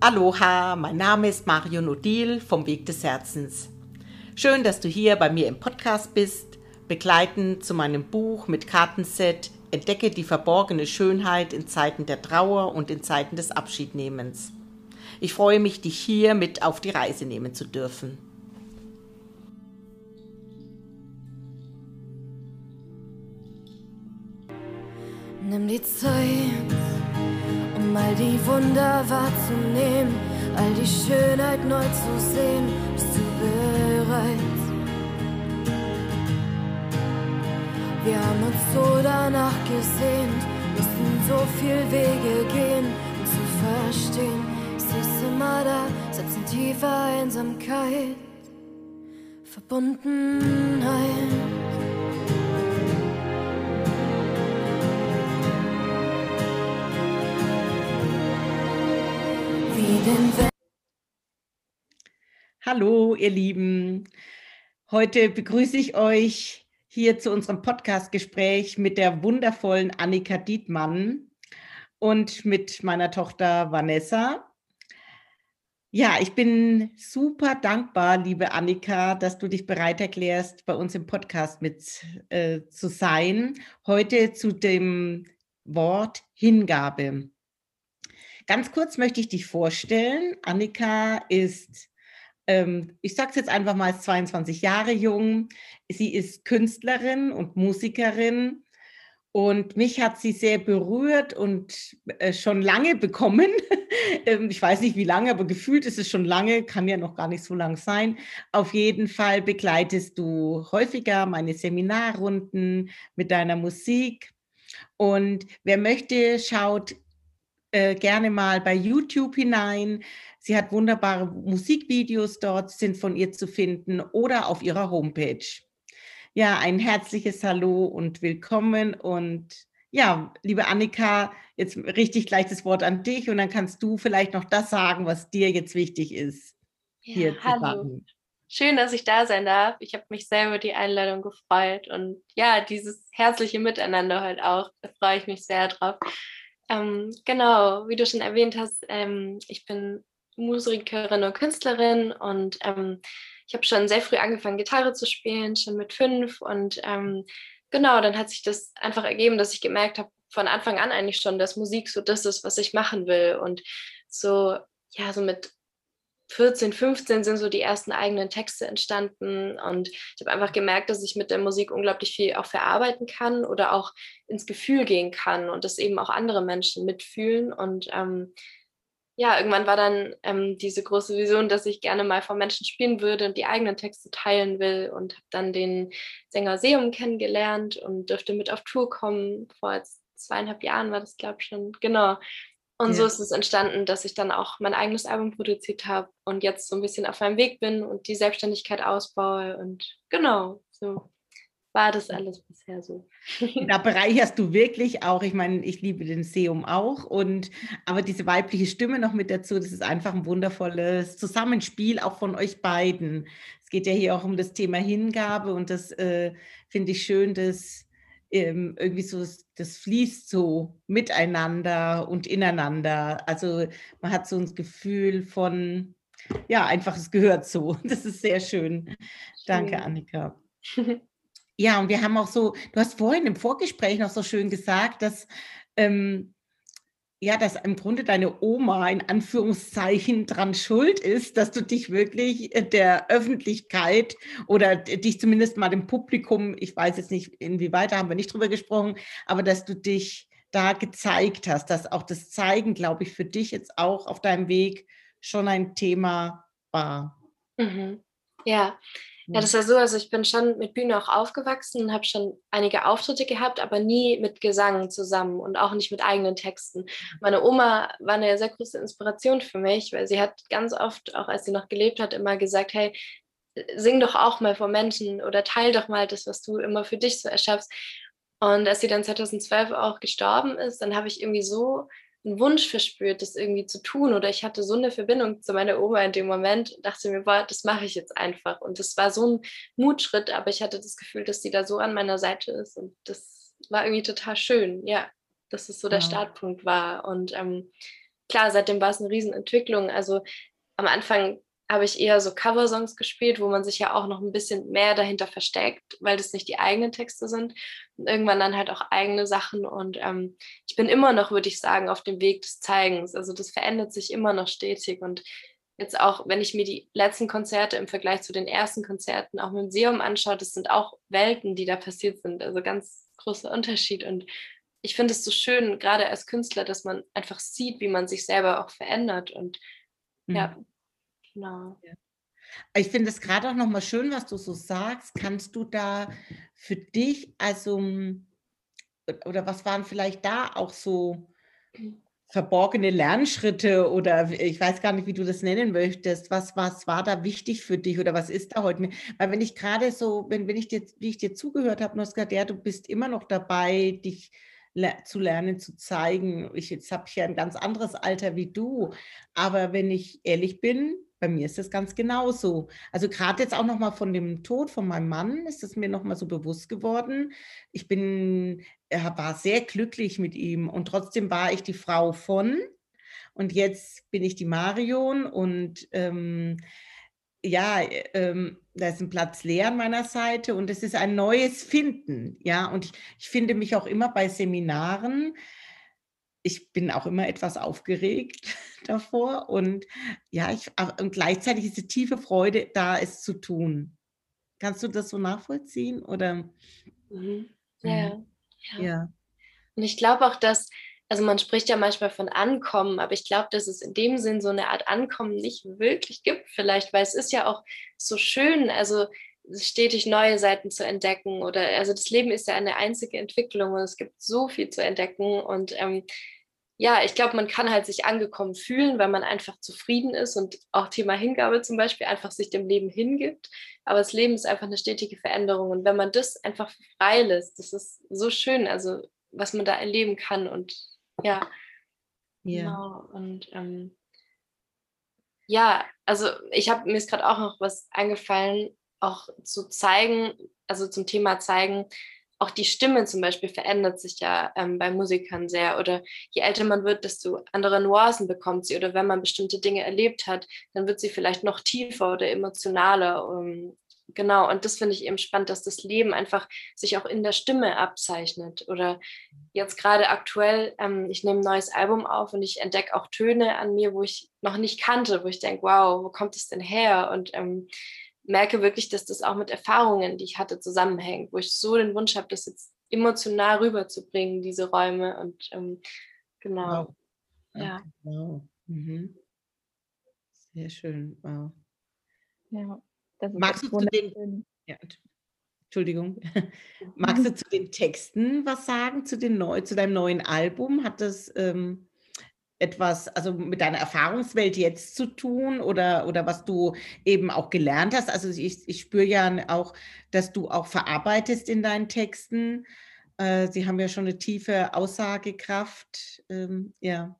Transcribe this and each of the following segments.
Aloha, mein Name ist Marion Odil vom Weg des Herzens. Schön, dass du hier bei mir im Podcast bist, begleitend zu meinem Buch mit Kartenset Entdecke die verborgene Schönheit in Zeiten der Trauer und in Zeiten des Abschiednehmens. Ich freue mich, dich hier mit auf die Reise nehmen zu dürfen. Nimm die Zeit, um all die Wunder wahrzunehmen, all die Schönheit neu zu sehen. Bist du bereit? Wir haben uns so danach gesehnt, mussten so viel Wege gehen, um zu verstehen. Ich seh's immer da, selbst in tiefer Einsamkeit, Verbundenheit. Hallo, ihr Lieben. Heute begrüße ich euch hier zu unserem Podcast-Gespräch mit der wundervollen Annika Dietmann und mit meiner Tochter Vanessa. Ja, ich bin super dankbar, liebe Annika, dass du dich bereit erklärst, bei uns im Podcast mit äh, zu sein. Heute zu dem Wort Hingabe. Ganz kurz möchte ich dich vorstellen. Annika ist, ähm, ich sage es jetzt einfach mal, 22 Jahre jung. Sie ist Künstlerin und Musikerin. Und mich hat sie sehr berührt und äh, schon lange bekommen. ähm, ich weiß nicht wie lange, aber gefühlt ist es schon lange, kann ja noch gar nicht so lang sein. Auf jeden Fall begleitest du häufiger meine Seminarrunden mit deiner Musik. Und wer möchte, schaut äh, gerne mal bei YouTube hinein. Sie hat wunderbare Musikvideos dort, sind von ihr zu finden oder auf ihrer Homepage. Ja, ein herzliches Hallo und willkommen. Und ja, liebe Annika, jetzt richte ich gleich das Wort an dich und dann kannst du vielleicht noch das sagen, was dir jetzt wichtig ist. Ja, hier hallo. Sagen. Schön, dass ich da sein darf. Ich habe mich sehr über die Einladung gefreut und ja, dieses herzliche Miteinander heute auch, da freue ich mich sehr drauf. Ähm, genau, wie du schon erwähnt hast, ähm, ich bin Musikerin und Künstlerin und ähm, ich habe schon sehr früh angefangen, Gitarre zu spielen, schon mit fünf. Und ähm, genau, dann hat sich das einfach ergeben, dass ich gemerkt habe, von Anfang an eigentlich schon, dass Musik so das ist, was ich machen will. Und so, ja, so mit 14, 15 sind so die ersten eigenen Texte entstanden und ich habe einfach gemerkt, dass ich mit der Musik unglaublich viel auch verarbeiten kann oder auch ins Gefühl gehen kann und das eben auch andere Menschen mitfühlen und ähm, ja, irgendwann war dann ähm, diese große Vision, dass ich gerne mal vor Menschen spielen würde und die eigenen Texte teilen will und habe dann den Sänger Seum kennengelernt und durfte mit auf Tour kommen. Vor zweieinhalb Jahren war das, glaube ich, schon. Genau. Und ja. so ist es entstanden, dass ich dann auch mein eigenes Album produziert habe und jetzt so ein bisschen auf meinem Weg bin und die Selbstständigkeit ausbaue. Und genau, so war das alles bisher so. Da bereicherst du wirklich auch, ich meine, ich liebe den Seum auch, und aber diese weibliche Stimme noch mit dazu, das ist einfach ein wundervolles Zusammenspiel auch von euch beiden. Es geht ja hier auch um das Thema Hingabe und das äh, finde ich schön, dass ähm, irgendwie so, das fließt so miteinander und ineinander. Also man hat so ein Gefühl von, ja, einfach es gehört so. Das ist sehr schön. Danke, Annika. Ja, und wir haben auch so, du hast vorhin im Vorgespräch noch so schön gesagt, dass ähm, ja, dass im Grunde deine Oma in Anführungszeichen dran schuld ist, dass du dich wirklich äh, der Öffentlichkeit oder dich zumindest mal dem Publikum, ich weiß jetzt nicht, inwieweit, da haben wir nicht drüber gesprochen, aber dass du dich da gezeigt hast, dass auch das Zeigen, glaube ich, für dich jetzt auch auf deinem Weg schon ein Thema war. Mhm. Ja, ja, das war so, also ich bin schon mit Bühne auch aufgewachsen und habe schon einige Auftritte gehabt, aber nie mit Gesang zusammen und auch nicht mit eigenen Texten. Meine Oma war eine sehr große Inspiration für mich, weil sie hat ganz oft, auch als sie noch gelebt hat, immer gesagt, hey, sing doch auch mal vor Menschen oder teil doch mal das, was du immer für dich so erschaffst. Und als sie dann 2012 auch gestorben ist, dann habe ich irgendwie so einen Wunsch verspürt, das irgendwie zu tun. Oder ich hatte so eine Verbindung zu meiner Oma in dem Moment und dachte mir, boah, das mache ich jetzt einfach. Und das war so ein Mutschritt, aber ich hatte das Gefühl, dass sie da so an meiner Seite ist. Und das war irgendwie total schön, ja, dass es so der ja. Startpunkt war. Und ähm, klar, seitdem war es eine Riesenentwicklung. Also am Anfang habe ich eher so Coversongs gespielt, wo man sich ja auch noch ein bisschen mehr dahinter versteckt, weil das nicht die eigenen Texte sind. Und irgendwann dann halt auch eigene Sachen. Und ähm, ich bin immer noch, würde ich sagen, auf dem Weg des Zeigens. Also das verändert sich immer noch stetig. Und jetzt auch, wenn ich mir die letzten Konzerte im Vergleich zu den ersten Konzerten auch im Museum anschaue, das sind auch Welten, die da passiert sind. Also ganz großer Unterschied. Und ich finde es so schön, gerade als Künstler, dass man einfach sieht, wie man sich selber auch verändert. Und mhm. ja, Ja. Ich finde es gerade auch nochmal schön, was du so sagst. Kannst du da für dich, also, oder was waren vielleicht da auch so verborgene Lernschritte oder ich weiß gar nicht, wie du das nennen möchtest. Was, was war da wichtig für dich oder was ist da heute? Weil wenn ich gerade so, wenn, wenn ich dir, wie ich dir zugehört habe, Noska, ja, du bist immer noch dabei, dich zu lernen, zu zeigen. Ich, jetzt habe ich ja ein ganz anderes Alter wie du. Aber wenn ich ehrlich bin, bei mir ist das ganz genauso. Also gerade jetzt auch nochmal von dem Tod von meinem Mann ist es mir nochmal so bewusst geworden. Ich bin, war sehr glücklich mit ihm und trotzdem war ich die Frau von. Und jetzt bin ich die Marion und ähm, ja, ähm, da ist ein Platz leer an meiner Seite und es ist ein neues Finden. Ja, und ich, ich finde mich auch immer bei Seminaren, ich bin auch immer etwas aufgeregt davor und ja, ich, und gleichzeitig ist die tiefe Freude da, es zu tun. Kannst du das so nachvollziehen oder? Mhm. Ja, ja. ja. Und ich glaube auch, dass, also man spricht ja manchmal von Ankommen, aber ich glaube, dass es in dem Sinn so eine Art Ankommen nicht wirklich gibt, vielleicht, weil es ist ja auch so schön, also stetig neue Seiten zu entdecken oder also das Leben ist ja eine einzige Entwicklung und es gibt so viel zu entdecken und ähm, ja, ich glaube, man kann halt sich angekommen fühlen, weil man einfach zufrieden ist und auch Thema Hingabe zum Beispiel einfach sich dem Leben hingibt. Aber das Leben ist einfach eine stetige Veränderung. Und wenn man das einfach frei lässt, das ist so schön, also was man da erleben kann. Und ja, yeah. genau. Und ähm, ja, also ich habe mir ist gerade auch noch was eingefallen, auch zu zeigen, also zum Thema zeigen, auch die Stimme zum Beispiel verändert sich ja ähm, bei Musikern sehr. Oder je älter man wird, desto andere Nuancen bekommt sie. Oder wenn man bestimmte Dinge erlebt hat, dann wird sie vielleicht noch tiefer oder emotionaler. Um, ähm, genau, und das finde ich eben spannend, dass das Leben einfach sich auch in der Stimme abzeichnet. Oder jetzt gerade aktuell, ähm, ich nehme ein neues Album auf und ich entdecke auch Töne an mir, wo ich noch nicht kannte, wo ich denke, wow, wo kommt es denn her? Und ähm, merke wirklich, dass das auch mit Erfahrungen, die ich hatte, zusammenhängt, wo ich so den Wunsch habe, das jetzt emotional rüberzubringen, diese Räume. Und ähm, genau. Wow. Ja. Wow. Mhm. Sehr schön. Wow. Ja, Magst du zu den, ja, Entschuldigung. Magst du zu den Texten was sagen, zu, den neu, zu deinem neuen Album? Hat das ähm, etwas, also mit deiner Erfahrungswelt jetzt zu tun oder, oder was du eben auch gelernt hast? Also ich, ich spüre ja auch, dass du auch verarbeitest in deinen Texten. Äh, sie haben ja schon eine tiefe Aussagekraft. Ähm, ja.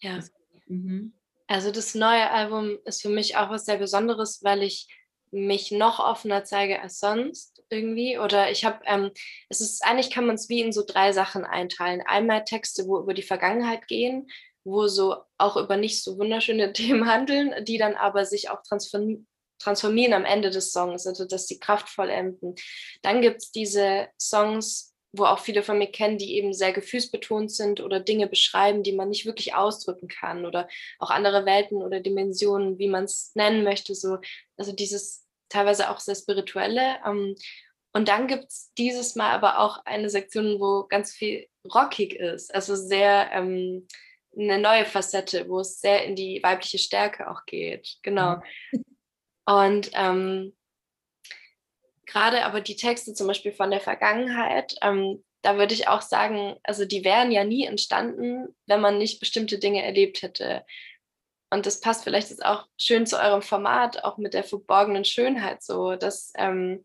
Ja. Das, mhm. Also das neue Album ist für mich auch was sehr Besonderes, weil ich mich noch offener zeige als sonst irgendwie. Oder ich habe, ähm, es ist eigentlich kann man es wie in so drei Sachen einteilen. Einmal Texte, wo über die Vergangenheit gehen, wo so auch über nicht so wunderschöne Themen handeln, die dann aber sich auch transformieren am Ende des Songs, also dass sie kraftvoll enden. Dann gibt es diese Songs, wo auch viele von mir kennen, die eben sehr gefühlsbetont sind oder Dinge beschreiben, die man nicht wirklich ausdrücken kann oder auch andere Welten oder Dimensionen, wie man es nennen möchte. So, also dieses teilweise auch sehr spirituelle. Ähm, und dann gibt es dieses Mal aber auch eine Sektion, wo ganz viel rockig ist, also sehr ähm, eine neue Facette, wo es sehr in die weibliche Stärke auch geht. Genau. Und ähm, gerade aber die Texte zum Beispiel von der Vergangenheit, ähm, da würde ich auch sagen, also die wären ja nie entstanden, wenn man nicht bestimmte Dinge erlebt hätte. Und das passt vielleicht jetzt auch schön zu eurem Format, auch mit der verborgenen Schönheit so, dass, ähm,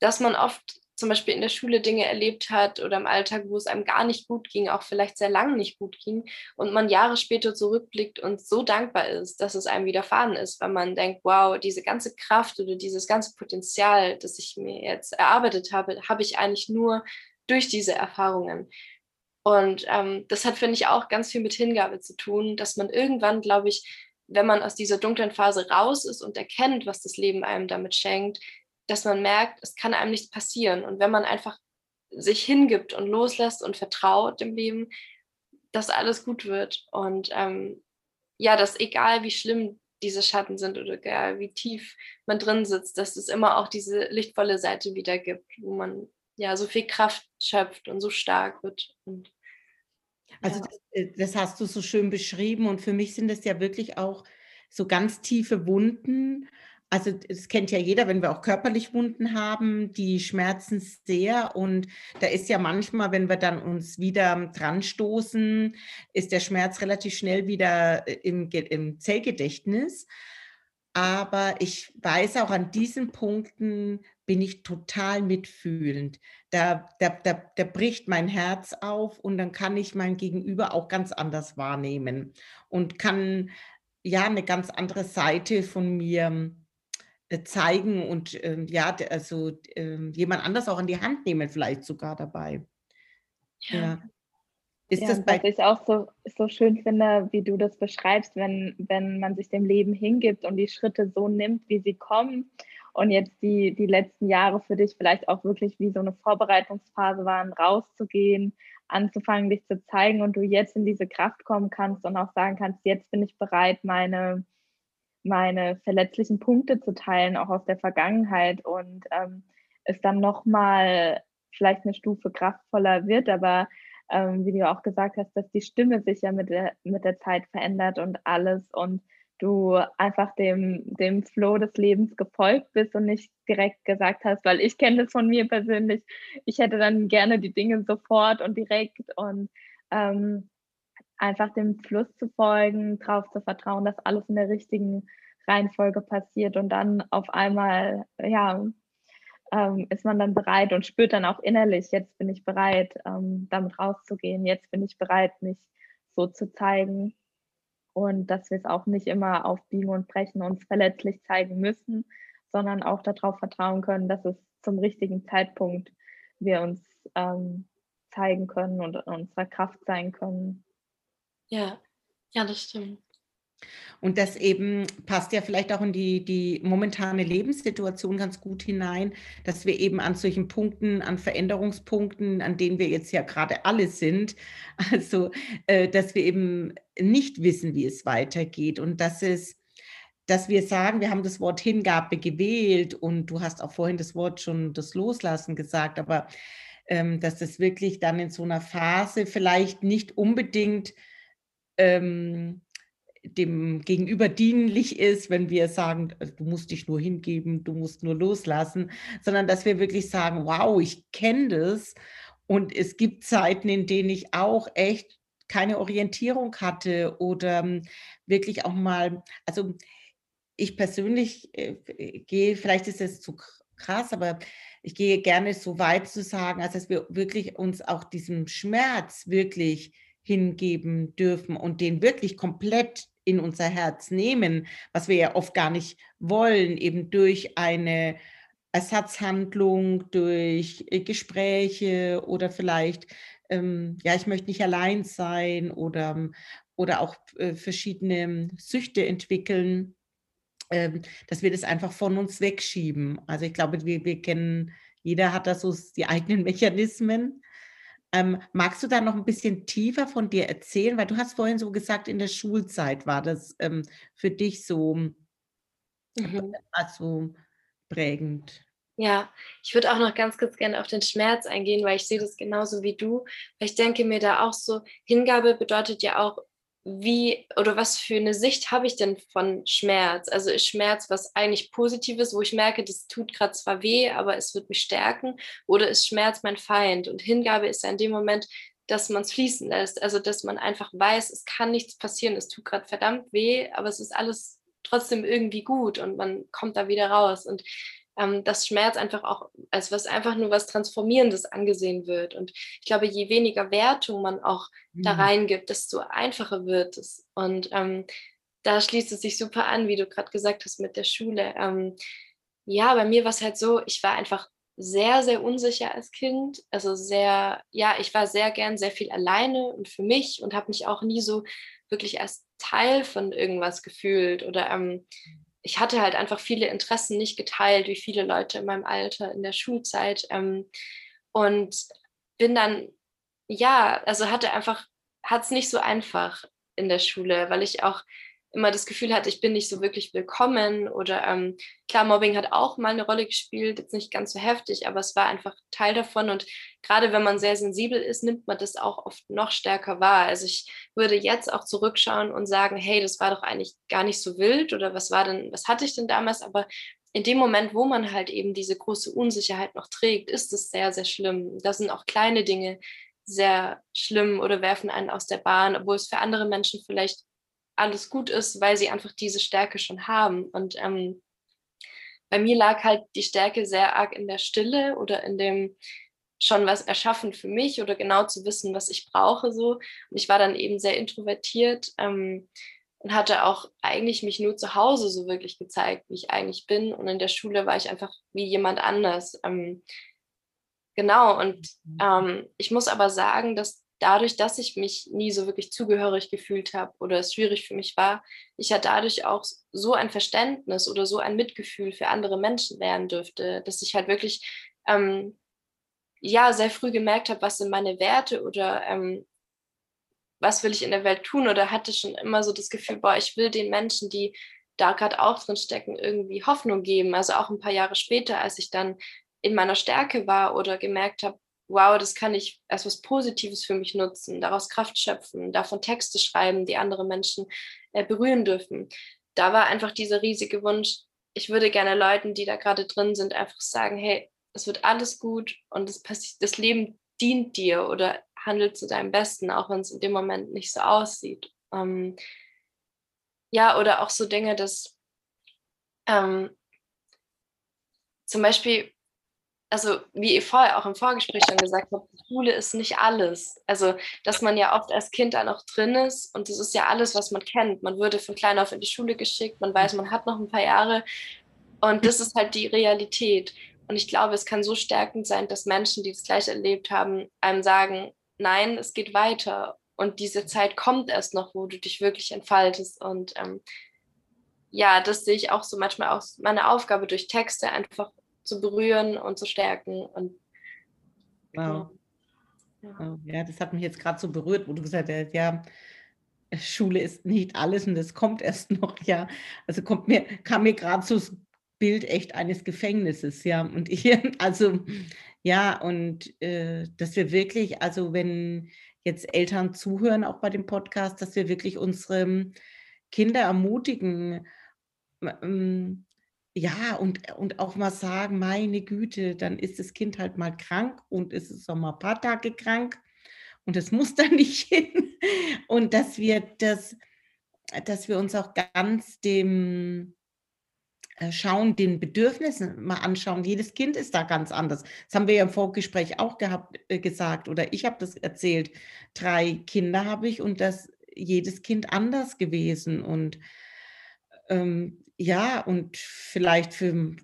dass man oft zum Beispiel in der Schule Dinge erlebt hat oder im Alltag, wo es einem gar nicht gut ging, auch vielleicht sehr lange nicht gut ging und man Jahre später zurückblickt und so dankbar ist, dass es einem widerfahren ist, weil man denkt, wow, diese ganze Kraft oder dieses ganze Potenzial, das ich mir jetzt erarbeitet habe, habe ich eigentlich nur durch diese Erfahrungen. Und ähm, das hat, finde ich, auch ganz viel mit Hingabe zu tun, dass man irgendwann, glaube ich, wenn man aus dieser dunklen Phase raus ist und erkennt, was das Leben einem damit schenkt, dass man merkt, es kann einem nichts passieren. Und wenn man einfach sich hingibt und loslässt und vertraut dem Leben, dass alles gut wird. Und ähm, ja, dass egal wie schlimm diese Schatten sind oder egal wie tief man drin sitzt, dass es immer auch diese lichtvolle Seite wieder gibt, wo man ja so viel Kraft schöpft und so stark wird. Und, also ja. das, äh, das hast du so schön beschrieben und für mich sind das ja wirklich auch so ganz tiefe Wunden, also das kennt ja jeder, wenn wir auch körperlich Wunden haben, die schmerzen sehr und da ist ja manchmal, wenn wir dann uns wieder dran stoßen, ist der Schmerz relativ schnell wieder äh, im, im Zellgedächtnis. Aber ich weiß auch an diesen Punkten bin ich total mitfühlend. Da, da, da, da bricht mein Herz auf und dann kann ich mein Gegenüber auch ganz anders wahrnehmen und kann ja eine ganz andere Seite von mir zeigen und ähm, ja, also ähm, jemand anders auch an die Hand nehmen, vielleicht sogar dabei. Ja. ja. Ist ja, das bei was ich auch so, so schön finde, wie du das beschreibst, wenn, wenn man sich dem Leben hingibt und die Schritte so nimmt, wie sie kommen und jetzt die, die letzten Jahre für dich vielleicht auch wirklich wie so eine Vorbereitungsphase waren, rauszugehen, anzufangen, dich zu zeigen und du jetzt in diese Kraft kommen kannst und auch sagen kannst, jetzt bin ich bereit, meine, meine verletzlichen Punkte zu teilen, auch aus der Vergangenheit. Und ähm, es dann nochmal vielleicht eine Stufe kraftvoller wird, aber ähm, wie du auch gesagt hast, dass die Stimme sich ja mit der, mit der Zeit verändert und alles. Und du einfach dem, dem Flow des Lebens gefolgt bist und nicht direkt gesagt hast, weil ich kenne das von mir persönlich, ich hätte dann gerne die Dinge sofort und direkt. Und ähm, einfach dem Fluss zu folgen, darauf zu vertrauen, dass alles in der richtigen Reihenfolge passiert und dann auf einmal, ja, ähm, ist man dann bereit und spürt dann auch innerlich, jetzt bin ich bereit, ähm, damit rauszugehen, jetzt bin ich bereit, mich so zu zeigen und dass wir es auch nicht immer aufbiegen und brechen, uns verletzlich zeigen müssen, sondern auch darauf vertrauen können, dass es zum richtigen Zeitpunkt wir uns ähm, zeigen können und unserer Kraft sein können. Ja, ja, das stimmt. Und das eben passt ja vielleicht auch in die, die momentane Lebenssituation ganz gut hinein, dass wir eben an solchen Punkten, an Veränderungspunkten, an denen wir jetzt ja gerade alle sind, also äh, dass wir eben nicht wissen, wie es weitergeht und dass es dass wir sagen, wir haben das Wort Hingabe gewählt und du hast auch vorhin das Wort schon das Loslassen gesagt, aber ähm, dass das wirklich dann in so einer Phase vielleicht nicht unbedingt ähm, dem Gegenüber dienlich ist, wenn wir sagen, äh, du musst dich nur hingeben, du musst nur loslassen, sondern dass wir wirklich sagen, wow, ich kenne das. Und es gibt Zeiten, in denen ich auch echt keine Orientierung hatte oder ähm, wirklich auch mal, also ich persönlich äh, gehe, vielleicht ist es zu krass, aber ich gehe gerne so weit zu sagen, als dass wir wirklich uns auch diesem Schmerz wirklich hingeben dürfen und den wirklich komplett in unser Herz nehmen, was wir ja oft gar nicht wollen, eben durch eine Ersatzhandlung, durch äh, Gespräche oder vielleicht, ähm, ja, ich möchte nicht allein sein oder, oder auch äh, verschiedene Süchte entwickeln, ähm, dass wir das einfach von uns wegschieben. Also ich glaube, wir, wir kennen, jeder hat da so die eigenen Mechanismen ähm, magst du da noch ein bisschen tiefer von dir erzählen? Weil du hast vorhin so gesagt, in der Schulzeit war das ähm, für dich so mhm. also prägend. Ja, ich würde auch noch ganz kurz gerne auf den Schmerz eingehen, weil ich sehe das genauso wie du. Weil ich denke mir da auch so, Hingabe bedeutet ja auch wie oder was für eine Sicht habe ich denn von Schmerz? Also ist Schmerz was eigentlich Positives, wo ich merke, das tut gerade zwar weh, aber es wird mich stärken? Oder ist Schmerz mein Feind? Und Hingabe ist ja in dem Moment, dass man es fließen lässt. Also dass man einfach weiß, es kann nichts passieren, es tut gerade verdammt weh, aber es ist alles trotzdem irgendwie gut und man kommt da wieder raus. Und ähm, dass Schmerz einfach auch als was einfach nur was Transformierendes angesehen wird. Und ich glaube, je weniger Wertung man auch mhm. da reingibt, desto einfacher wird es. Und ähm, da schließt es sich super an, wie du gerade gesagt hast mit der Schule. Ähm, ja, bei mir war es halt so, ich war einfach sehr, sehr unsicher als Kind. Also sehr, ja, ich war sehr gern sehr viel alleine und für mich und habe mich auch nie so wirklich als Teil von irgendwas gefühlt oder ähm, ich hatte halt einfach viele Interessen nicht geteilt, wie viele Leute in meinem Alter in der Schulzeit ähm, und bin dann, ja, also hatte einfach, hat es nicht so einfach in der Schule, weil ich auch immer das Gefühl hatte, ich bin nicht so wirklich willkommen oder ähm, klar, Mobbing hat auch mal eine Rolle gespielt, jetzt nicht ganz so heftig, aber es war einfach Teil davon und gerade wenn man sehr sensibel ist, nimmt man das auch oft noch stärker wahr. Also ich würde jetzt auch zurückschauen und sagen, hey, das war doch eigentlich gar nicht so wild oder was war denn, was hatte ich denn damals, aber in dem Moment, wo man halt eben diese große Unsicherheit noch trägt, ist es sehr, sehr schlimm. Da sind auch kleine Dinge sehr schlimm oder werfen einen aus der Bahn, obwohl es für andere Menschen vielleicht alles gut ist, weil sie einfach diese Stärke schon haben. Und ähm, bei mir lag halt die Stärke sehr arg in der Stille oder in dem schon was erschaffen für mich oder genau zu wissen, was ich brauche so. Und ich war dann eben sehr introvertiert ähm, und hatte auch eigentlich mich nur zu Hause so wirklich gezeigt, wie ich eigentlich bin. Und in der Schule war ich einfach wie jemand anders. Ähm, genau, und mhm. ähm, ich muss aber sagen, dass dadurch, dass ich mich nie so wirklich zugehörig gefühlt habe oder es schwierig für mich war, ich ja dadurch auch so ein Verständnis oder so ein Mitgefühl für andere Menschen lernen dürfte, dass ich halt wirklich ähm, ja sehr früh gemerkt habe, was sind meine Werte oder ähm, was will ich in der Welt tun oder hatte schon immer so das Gefühl, boah, ich will den Menschen, die da gerade auch drin stecken, irgendwie Hoffnung geben. Also auch ein paar Jahre später, als ich dann in meiner Stärke war oder gemerkt habe, wow, das kann ich als was Positives für mich nutzen, daraus Kraft schöpfen, davon Texte schreiben, die andere Menschen äh, berühren dürfen. Da war einfach dieser riesige Wunsch, ich würde gerne Leuten, die da gerade drin sind, einfach sagen, hey, es wird alles gut und das, das Leben dient dir oder handelt zu deinem Besten, auch wenn es in dem Moment nicht so aussieht. Ähm, ja, oder auch so Dinge, dass ähm, zum Beispiel also wie ihr vorher auch im Vorgespräch schon gesagt habt, Schule ist nicht alles. Also, dass man ja oft als Kind da noch drin ist und das ist ja alles, was man kennt. Man würde von klein auf in die Schule geschickt, man weiß, man hat noch ein paar Jahre und das ist halt die Realität. Und ich glaube, es kann so stärkend sein, dass Menschen, die das gleich erlebt haben, einem sagen, nein, es geht weiter und diese Zeit kommt erst noch, wo du dich wirklich entfaltest. Und ähm, ja, das sehe ich auch so manchmal auch meine Aufgabe durch Texte einfach zu berühren und zu stärken. Und, wow. Ja. ja, das hat mich jetzt gerade so berührt, wo du gesagt hast, ja, Schule ist nicht alles und es kommt erst noch, ja. Also kommt mir, kam mir gerade so das Bild echt eines Gefängnisses, ja. Und hier, also, ja, und äh, dass wir wirklich, also wenn jetzt Eltern zuhören, auch bei dem Podcast, dass wir wirklich unsere Kinder ermutigen, ähm, ja, und, und auch mal sagen, meine Güte, dann ist das Kind halt mal krank und ist es auch mal ein paar Tage krank und es muss da nicht hin. Und dass wir das, dass wir uns auch ganz dem äh, schauen, den Bedürfnissen mal anschauen. Jedes Kind ist da ganz anders. Das haben wir ja im Vorgespräch auch gehabt, äh, gesagt oder ich habe das erzählt. Drei Kinder habe ich und das jedes Kind anders gewesen und ähm, ja, und vielleicht für,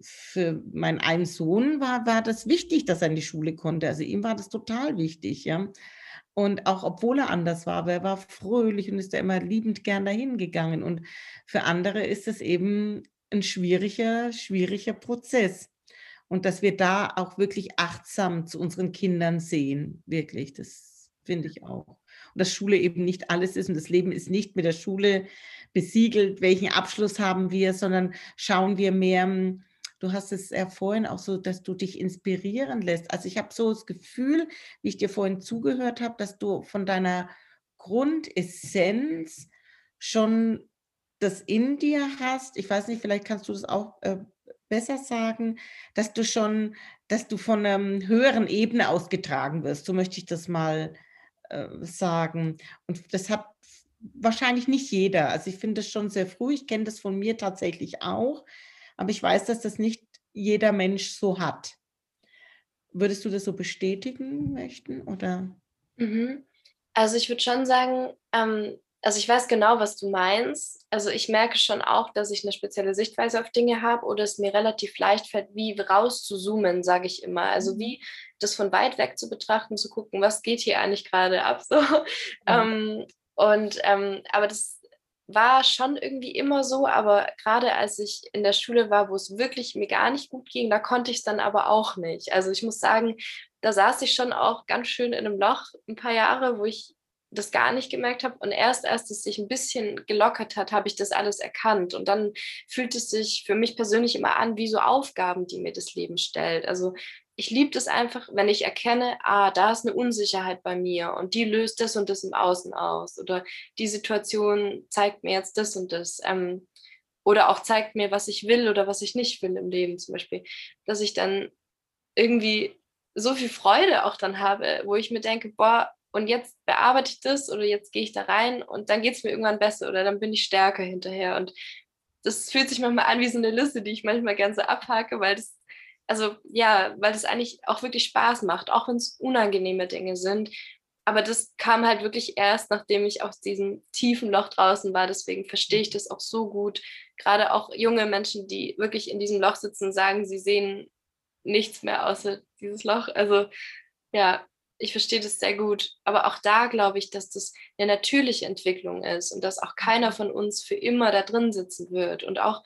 für meinen einen Sohn war, war das wichtig, dass er in die Schule konnte. Also ihm war das total wichtig, ja. Und auch obwohl er anders war, aber er war fröhlich und ist da immer liebend gern dahin gegangen. Und für andere ist es eben ein schwieriger, schwieriger Prozess. Und dass wir da auch wirklich achtsam zu unseren Kindern sehen, wirklich, das finde ich auch. Und dass Schule eben nicht alles ist und das Leben ist nicht mit der Schule besiegelt, welchen Abschluss haben wir, sondern schauen wir mehr, hm, du hast es ja vorhin auch so, dass du dich inspirieren lässt. Also ich habe so das Gefühl, wie ich dir vorhin zugehört habe, dass du von deiner Grundessenz schon das in dir hast. Ich weiß nicht, vielleicht kannst du das auch äh, besser sagen, dass du schon, dass du von einer höheren Ebene ausgetragen wirst. So möchte ich das mal äh, sagen. Und das hat wahrscheinlich nicht jeder. Also ich finde das schon sehr früh. Ich kenne das von mir tatsächlich auch. Aber ich weiß, dass das nicht jeder Mensch so hat. Würdest du das so bestätigen möchten? Oder? Mhm. Also ich würde schon sagen, ähm, also ich weiß genau, was du meinst. Also ich merke schon auch, dass ich eine spezielle Sichtweise auf Dinge habe oder es mir relativ leicht fällt, wie raus zu zoomen, sage ich immer. Also mhm. wie das von weit weg zu betrachten, zu gucken, was geht hier eigentlich gerade ab. So. Mhm. Ähm, und ähm, aber das war schon irgendwie immer so, aber gerade als ich in der Schule war, wo es wirklich mir gar nicht gut ging, da konnte ich es dann aber auch nicht. Also ich muss sagen, da saß ich schon auch ganz schön in einem Loch ein paar Jahre, wo ich das gar nicht gemerkt habe. Und erst als es sich ein bisschen gelockert hat, habe ich das alles erkannt. Und dann fühlt es sich für mich persönlich immer an wie so Aufgaben, die mir das Leben stellt. Also ich liebe es einfach, wenn ich erkenne, ah, da ist eine Unsicherheit bei mir und die löst das und das im Außen aus. Oder die Situation zeigt mir jetzt das und das. Ähm, oder auch zeigt mir, was ich will oder was ich nicht will im Leben zum Beispiel. Dass ich dann irgendwie so viel Freude auch dann habe, wo ich mir denke, boah, und jetzt bearbeite ich das oder jetzt gehe ich da rein und dann geht es mir irgendwann besser oder dann bin ich stärker hinterher. Und das fühlt sich manchmal an wie so eine Liste, die ich manchmal ganz so abhake, weil das, also ja, weil das eigentlich auch wirklich Spaß macht, auch wenn es unangenehme Dinge sind. Aber das kam halt wirklich erst, nachdem ich aus diesem tiefen Loch draußen war. Deswegen verstehe ich das auch so gut. Gerade auch junge Menschen, die wirklich in diesem Loch sitzen, sagen, sie sehen nichts mehr außer dieses Loch. Also ja, ich verstehe das sehr gut. Aber auch da glaube ich, dass das eine natürliche Entwicklung ist und dass auch keiner mhm. von uns für immer da drin sitzen wird. Und auch,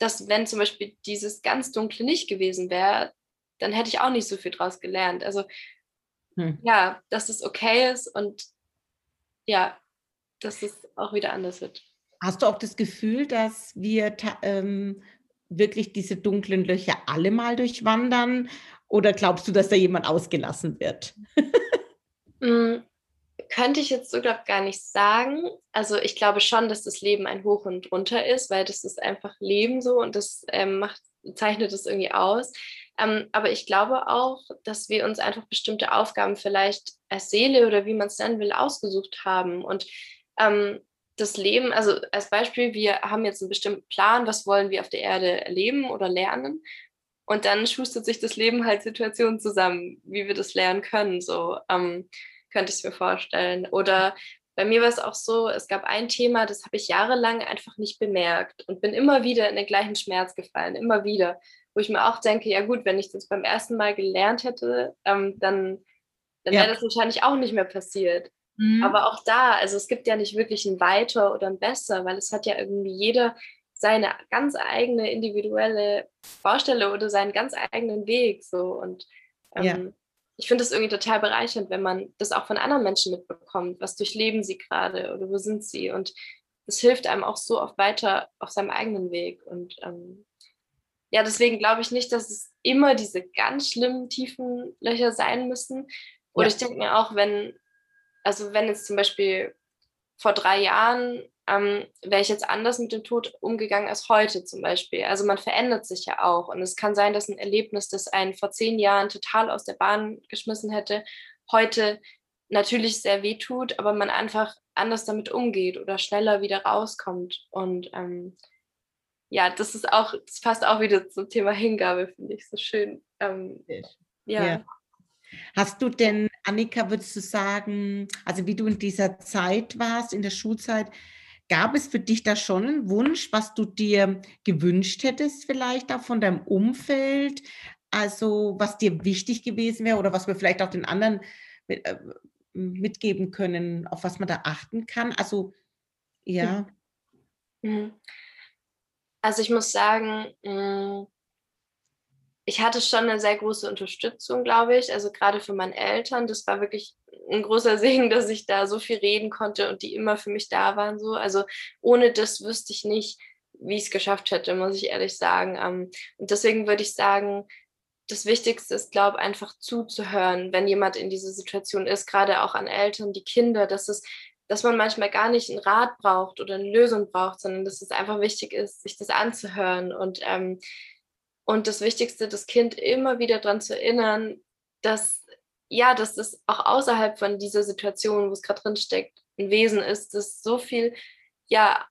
dass wenn zum Beispiel dieses ganz Dunkle nicht gewesen wäre, dann hätte ich auch nicht so viel draus gelernt. Also hm. ja, dass es okay ist und ja, dass es auch wieder anders wird. Hast du auch das Gefühl, dass wir ähm, wirklich diese dunklen Löcher alle mal durchwandern oder glaubst du, dass da jemand ausgelassen wird? könnte ich jetzt so, glaube gar nicht sagen. Also ich glaube schon, dass das Leben ein Hoch und runter ist, weil das ist einfach Leben so und das ähm, macht, zeichnet es irgendwie aus. Ähm, aber ich glaube auch, dass wir uns einfach bestimmte Aufgaben vielleicht als Seele oder wie man es nennen will, ausgesucht haben. Und ähm, das Leben, also als Beispiel, wir haben jetzt einen bestimmten Plan, was wollen wir auf der Erde erleben oder lernen. Und dann schustert sich das Leben halt Situationen zusammen, wie wir das lernen können. So ähm, könnte ich es mir vorstellen. Oder bei mir war es auch so, es gab ein Thema, das habe ich jahrelang einfach nicht bemerkt und bin immer wieder in den gleichen Schmerz gefallen, immer wieder. Wo ich mir auch denke, ja gut, wenn ich das beim ersten Mal gelernt hätte, ähm, dann, dann ja. wäre das wahrscheinlich auch nicht mehr passiert. Mhm. Aber auch da, also es gibt ja nicht wirklich ein Weiter oder ein Besser, weil es hat ja irgendwie jeder seine ganz eigene individuelle Baustelle oder seinen ganz eigenen Weg. So. Und ähm, ja. Ich finde es irgendwie total bereichernd, wenn man das auch von anderen Menschen mitbekommt. Was durchleben sie gerade oder wo sind sie? Und es hilft einem auch so oft weiter auf seinem eigenen Weg. Und ähm, ja, deswegen glaube ich nicht, dass es immer diese ganz schlimmen tiefen Löcher sein müssen. Oder ja. ich denke mir auch, wenn, also wenn jetzt zum Beispiel vor drei Jahren ähm, wäre ich jetzt anders mit dem Tod umgegangen als heute zum Beispiel. Also man verändert sich ja auch. Und es kann sein, dass ein Erlebnis, das einen vor zehn Jahren total aus der Bahn geschmissen hätte, heute natürlich sehr weh tut, aber man einfach anders damit umgeht oder schneller wieder rauskommt. Und ähm, ja, das ist auch, das passt auch wieder zum Thema Hingabe, finde ich so schön. Ähm, ja. ja. Hast du denn, Annika, würdest du sagen, also wie du in dieser Zeit warst, in der Schulzeit, Gab es für dich da schon einen Wunsch, was du dir gewünscht hättest, vielleicht auch von deinem Umfeld? Also, was dir wichtig gewesen wäre oder was wir vielleicht auch den anderen mit, äh, mitgeben können, auf was man da achten kann? Also, ja. Mhm. Also, ich muss sagen, hm, ich hatte schon eine sehr große Unterstützung, glaube ich. Also gerade für meine Eltern. Das war wirklich ein großer Segen, dass ich da so viel reden konnte und die immer für mich da waren. So. Also ohne das wüsste ich nicht, wie ich es geschafft hätte, muss ich ehrlich sagen. Ähm, und deswegen würde ich sagen, das Wichtigste ist, glaube ich, einfach zuzuhören, wenn jemand in dieser Situation ist, gerade auch an Eltern, die Kinder, dass es dass man manchmal gar nicht einen Rat braucht oder eine Lösung braucht, sondern dass es einfach wichtig ist, sich das anzuhören und ähm, und das Wichtigste, das Kind immer wieder daran zu erinnern, dass ja, dass es auch außerhalb von dieser Situation, wo es gerade drin steckt, ein Wesen ist, das so viel ja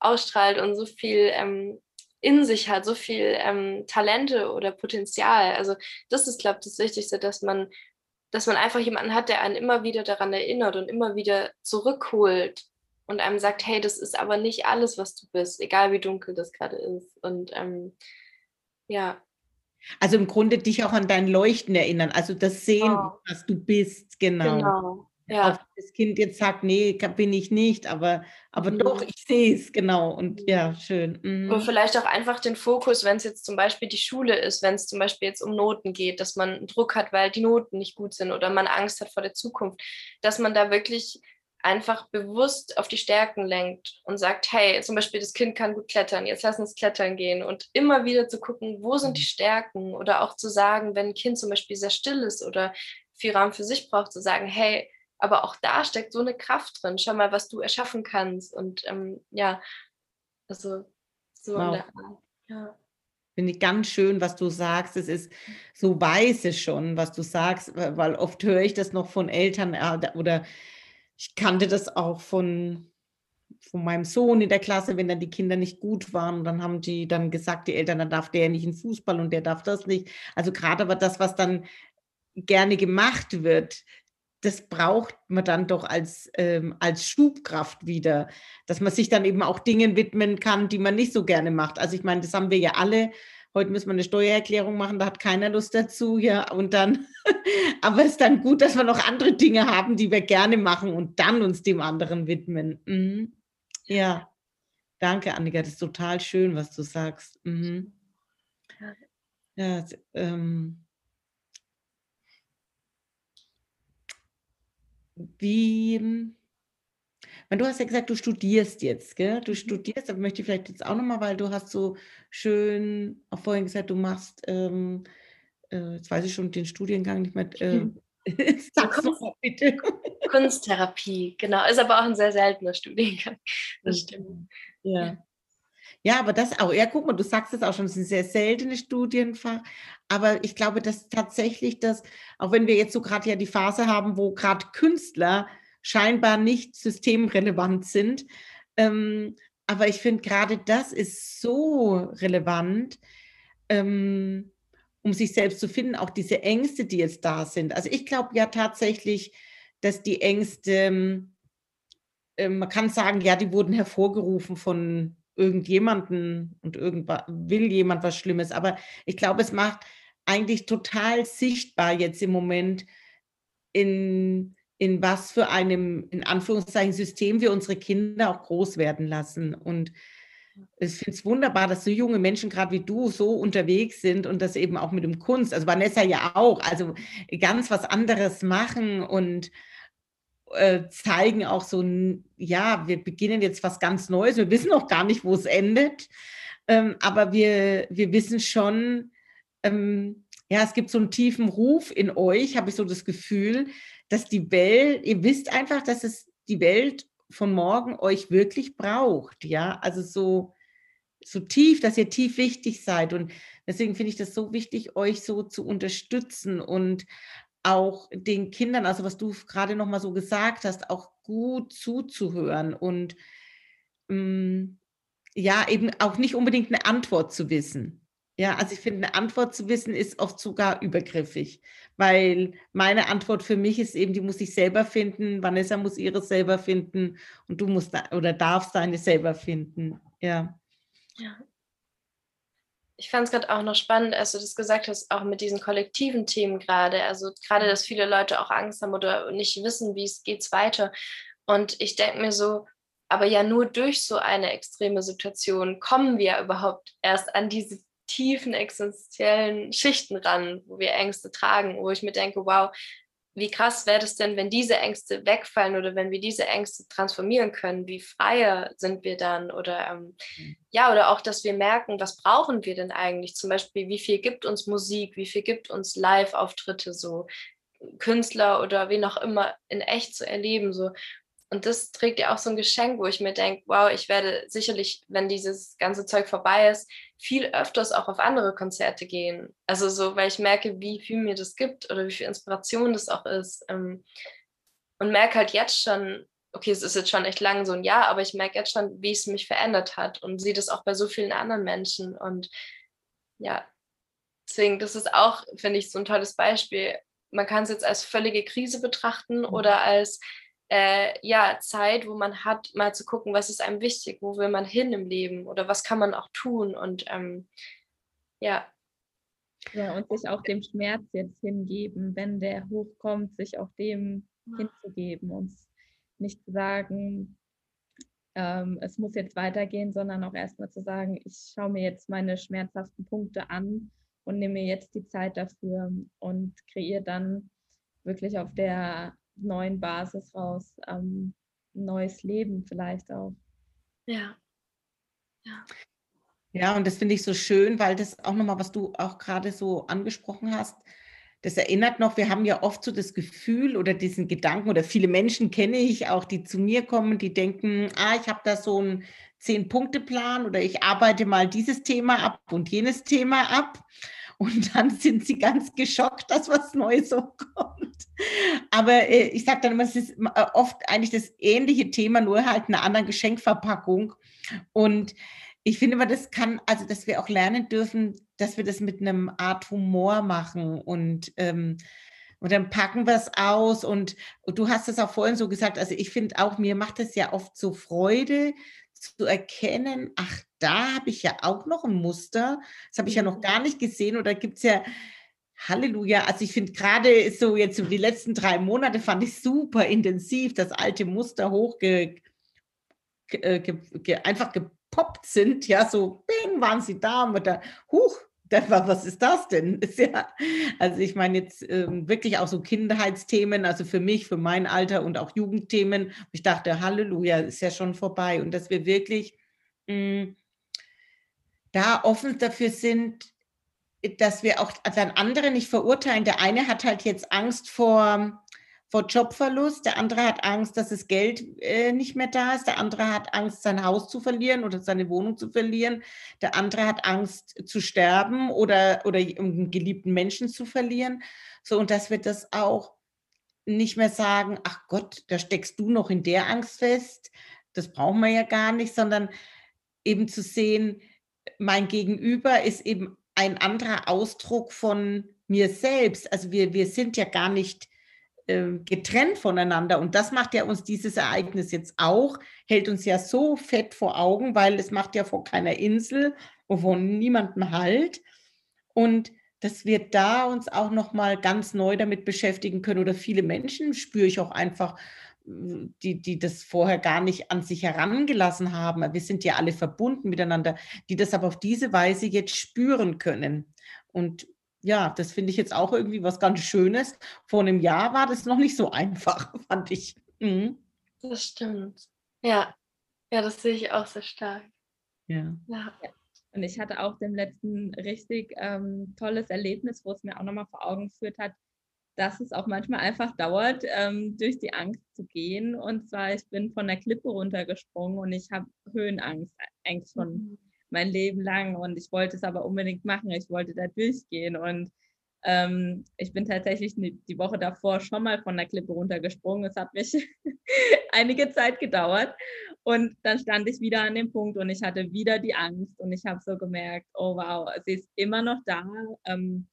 ausstrahlt und so viel ähm, in sich hat, so viel ähm, Talente oder Potenzial. Also das ist, glaube ich, das Wichtigste, dass man, dass man einfach jemanden hat, der einen immer wieder daran erinnert und immer wieder zurückholt und einem sagt, hey, das ist aber nicht alles, was du bist, egal wie dunkel das gerade ist. Und ähm, ja. Also im Grunde dich auch an dein Leuchten erinnern, also das Sehen, oh. was du bist, genau. Genau. Ja. Auch das Kind jetzt sagt, nee, bin ich nicht, aber, aber mhm. doch, ich sehe es, genau. Und ja, schön. Mhm. Oder vielleicht auch einfach den Fokus, wenn es jetzt zum Beispiel die Schule ist, wenn es zum Beispiel jetzt um Noten geht, dass man Druck hat, weil die Noten nicht gut sind oder man Angst hat vor der Zukunft, dass man da wirklich einfach bewusst auf die Stärken lenkt und sagt, hey, zum Beispiel das Kind kann gut klettern, jetzt lass uns klettern gehen und immer wieder zu gucken, wo sind die mhm. Stärken oder auch zu sagen, wenn ein Kind zum Beispiel sehr still ist oder viel Raum für sich braucht, zu sagen, hey, aber auch da steckt so eine Kraft drin, schau mal, was du erschaffen kannst und ähm, ja, also so wow. in der Art, ja. Finde ich ganz schön, was du sagst. Es ist so weise schon, was du sagst, weil oft höre ich das noch von Eltern äh, oder ich kannte das auch von, von meinem Sohn in der Klasse, wenn dann die Kinder nicht gut waren, dann haben die dann gesagt, die Eltern, dann darf der nicht in Fußball und der darf das nicht. Also gerade aber das, was dann gerne gemacht wird, das braucht man dann doch als, ähm, als Schubkraft wieder, dass man sich dann eben auch Dingen widmen kann, die man nicht so gerne macht. Also ich meine, das haben wir ja alle heute müssen wir eine Steuererklärung machen, da hat keiner Lust dazu, ja, und dann, aber es ist dann gut, dass wir noch andere Dinge haben, die wir gerne machen und dann uns dem anderen widmen. Mhm. Ja, danke, Annika, das ist total schön, was du sagst. Mhm. Ja, ähm, wie, Du hast ja gesagt, du studierst jetzt, gell? Du mhm. studierst, aber möchte ich vielleicht jetzt auch nochmal, weil du hast so schön auch vorhin gesagt, du machst, ähm, äh, jetzt weiß ich schon den Studiengang nicht mehr. Äh, Sag's Kunst, mal bitte. Kunsttherapie, genau. Ist aber auch ein sehr seltener Studiengang. Das stimmt. Ja. Ja, aber das auch, ja, guck mal, du sagst es auch schon, es ist ein sehr seltenes Studienfach, aber ich glaube, dass tatsächlich das, auch wenn wir jetzt so gerade ja die Phase haben, wo gerade Künstler scheinbar nicht systemrelevant sind. Ähm, aber ich finde gerade das ist so relevant, ähm, um sich selbst zu finden, auch diese Ängste, die jetzt da sind. Also ich glaube ja tatsächlich, dass die Ängste, äh, man kann sagen, ja, die wurden hervorgerufen von irgendjemanden und irgendwas will jemand was Schlimmes. Aber ich glaube, es macht eigentlich total sichtbar jetzt im Moment in in was für einem, in Anführungszeichen, System wir unsere Kinder auch groß werden lassen. Und ich finde es wunderbar, dass so junge Menschen, gerade wie du, so unterwegs sind und das eben auch mit dem Kunst, also Vanessa ja auch, also ganz was anderes machen und äh, zeigen auch so, ja, wir beginnen jetzt was ganz Neues, wir wissen auch gar nicht, wo es endet, ähm, aber wir, wir wissen schon, ähm, ja, es gibt so einen tiefen Ruf in euch, habe ich so das Gefühl, dass die Welt, ihr wisst einfach, dass es die Welt von morgen euch wirklich braucht, ja, also so, so tief, dass ihr tief wichtig seid und deswegen finde ich das so wichtig, euch so zu unterstützen und auch den Kindern, also was du gerade noch mal so gesagt hast, auch gut zuzuhören und ähm, ja, eben auch nicht unbedingt eine Antwort zu wissen. Ja, also ich finde, eine Antwort zu wissen ist oft sogar übergriffig, weil meine Antwort für mich ist eben, die muss ich selber finden, Vanessa muss ihre selber finden und du musst oder darfst deine selber finden. Ja. ja. Ich fand es gerade auch noch spannend, als du das gesagt hast, auch mit diesen kollektiven Themen gerade. Also gerade, dass viele Leute auch Angst haben oder nicht wissen, wie es geht weiter. Und ich denke mir so, aber ja nur durch so eine extreme Situation kommen wir überhaupt erst an diese tiefen existenziellen Schichten ran, wo wir Ängste tragen, wo ich mir denke, wow, wie krass wäre das denn, wenn diese Ängste wegfallen oder wenn wir diese Ängste transformieren können? Wie freier sind wir dann? Oder ähm, mhm. ja, oder auch, dass wir merken, was brauchen wir denn eigentlich? Zum Beispiel, wie viel gibt uns Musik, wie viel gibt uns Live-Auftritte, so Künstler oder wen auch immer in echt zu erleben. So. Und das trägt ja auch so ein Geschenk, wo ich mir denke, wow, ich werde sicherlich, wenn dieses ganze Zeug vorbei ist, viel öfters auch auf andere Konzerte gehen. Also so, weil ich merke, wie viel mir das gibt oder wie viel Inspiration das auch ist. Ähm, und merke halt jetzt schon, okay, es ist jetzt schon echt lang so ein Jahr, aber ich merke jetzt schon, wie es mich verändert hat und sehe das auch bei so vielen anderen Menschen. Und ja, deswegen, das ist auch, finde ich, so ein tolles Beispiel. Man kann es jetzt als völlige Krise betrachten mhm. oder als äh, ja, Zeit, wo man hat, mal zu gucken, was ist einem wichtig, wo will man hin im Leben oder was kann man auch tun und ähm, ja. Ja, und sich auch dem Schmerz jetzt hingeben, wenn der hochkommt, sich auch dem hinzugeben und nicht zu sagen, ähm, es muss jetzt weitergehen, sondern auch erstmal zu sagen, ich schaue mir jetzt meine schmerzhaften Punkte an und nehme mir jetzt die Zeit dafür und kreiere dann wirklich auf der neuen Basis raus ähm, ein neues Leben vielleicht auch. Ja. Ja. Ja, und das finde ich so schön, weil das auch nochmal, was du auch gerade so angesprochen hast, das erinnert noch, wir haben ja oft so das Gefühl oder diesen Gedanken, oder viele Menschen kenne ich auch, die zu mir kommen, die denken, ah, ich habe da so einen Zehn-Punkte-Plan oder ich arbeite mal dieses Thema ab und jenes Thema ab. Und dann sind sie ganz geschockt, dass was Neues so kommt. Aber äh, ich sage dann immer, es ist äh, oft eigentlich das ähnliche Thema, nur halt eine andere Geschenkverpackung. Und ich finde immer, das kann, also dass wir auch lernen dürfen, dass wir das mit einem Art Humor machen und, ähm, und dann packen wir es aus und, und, du hast es auch vorhin so gesagt, also ich finde auch, mir macht es ja oft so Freude zu erkennen, ach, da habe ich ja auch noch ein Muster, das habe ich ja noch mhm. gar nicht gesehen. Oder gibt es ja, Halleluja, also ich finde gerade so jetzt so die letzten drei Monate fand ich super intensiv, das alte Muster hochge, ge, ge, ge, einfach ge, gepoppt sind, ja, so bing, waren sie da und da, huch, war, was ist das denn? Ist ja, also ich meine jetzt ähm, wirklich auch so Kindheitsthemen, also für mich, für mein Alter und auch Jugendthemen. Ich dachte, Halleluja, ist ja schon vorbei. Und dass wir wirklich mh, mm, da offen dafür sind, dass wir auch dann andere nicht verurteilen. Der eine hat halt jetzt Angst vor vor Jobverlust, der andere hat Angst, dass das Geld äh, nicht mehr da ist, der andere hat Angst, sein Haus zu verlieren oder seine Wohnung zu verlieren, der andere hat Angst zu sterben oder, oder einen geliebten Menschen zu verlieren. So, und dass wir das auch nicht mehr sagen, ach Gott, da steckst du noch in der Angst fest, das brauchen wir ja gar nicht, sondern eben zu sehen, mein Gegenüber ist eben ein anderer Ausdruck von mir selbst. Also wir, wir sind ja gar nicht getrennt voneinander. Und das macht ja uns dieses Ereignis jetzt auch, hält uns ja so fett vor Augen, weil es macht ja vor keiner Insel, wovon niemandem halt. Und dass wir da uns auch noch mal ganz neu damit beschäftigen können oder viele Menschen spüre ich auch einfach, die, die das vorher gar nicht an sich herangelassen haben. Wir sind ja alle verbunden miteinander, die das aber auf diese Weise jetzt spüren können. Und ja, das finde ich jetzt auch irgendwie was ganz Schönes. Vor einem Jahr war das noch nicht so einfach, fand ich. Mhm. Das stimmt. Ja. Ja, das sehe ich auch sehr stark. Ja. ja. Und ich hatte auch dem letzten richtig ähm, tolles Erlebnis, wo es mir auch nochmal vor Augen geführt hat, dass es auch manchmal einfach dauert, ähm, durch die Angst zu gehen. Und zwar, ich bin von der Klippe runtergesprungen und ich habe Höhenangst, eigentlich schon mhm mein Leben lang und ich wollte es aber unbedingt machen. Ich wollte da durchgehen und ähm, ich bin tatsächlich die Woche davor schon mal von der Klippe runtergesprungen. Es hat mich einige Zeit gedauert und dann stand ich wieder an dem Punkt und ich hatte wieder die Angst und ich habe so gemerkt, oh wow, sie ist immer noch da, ähm,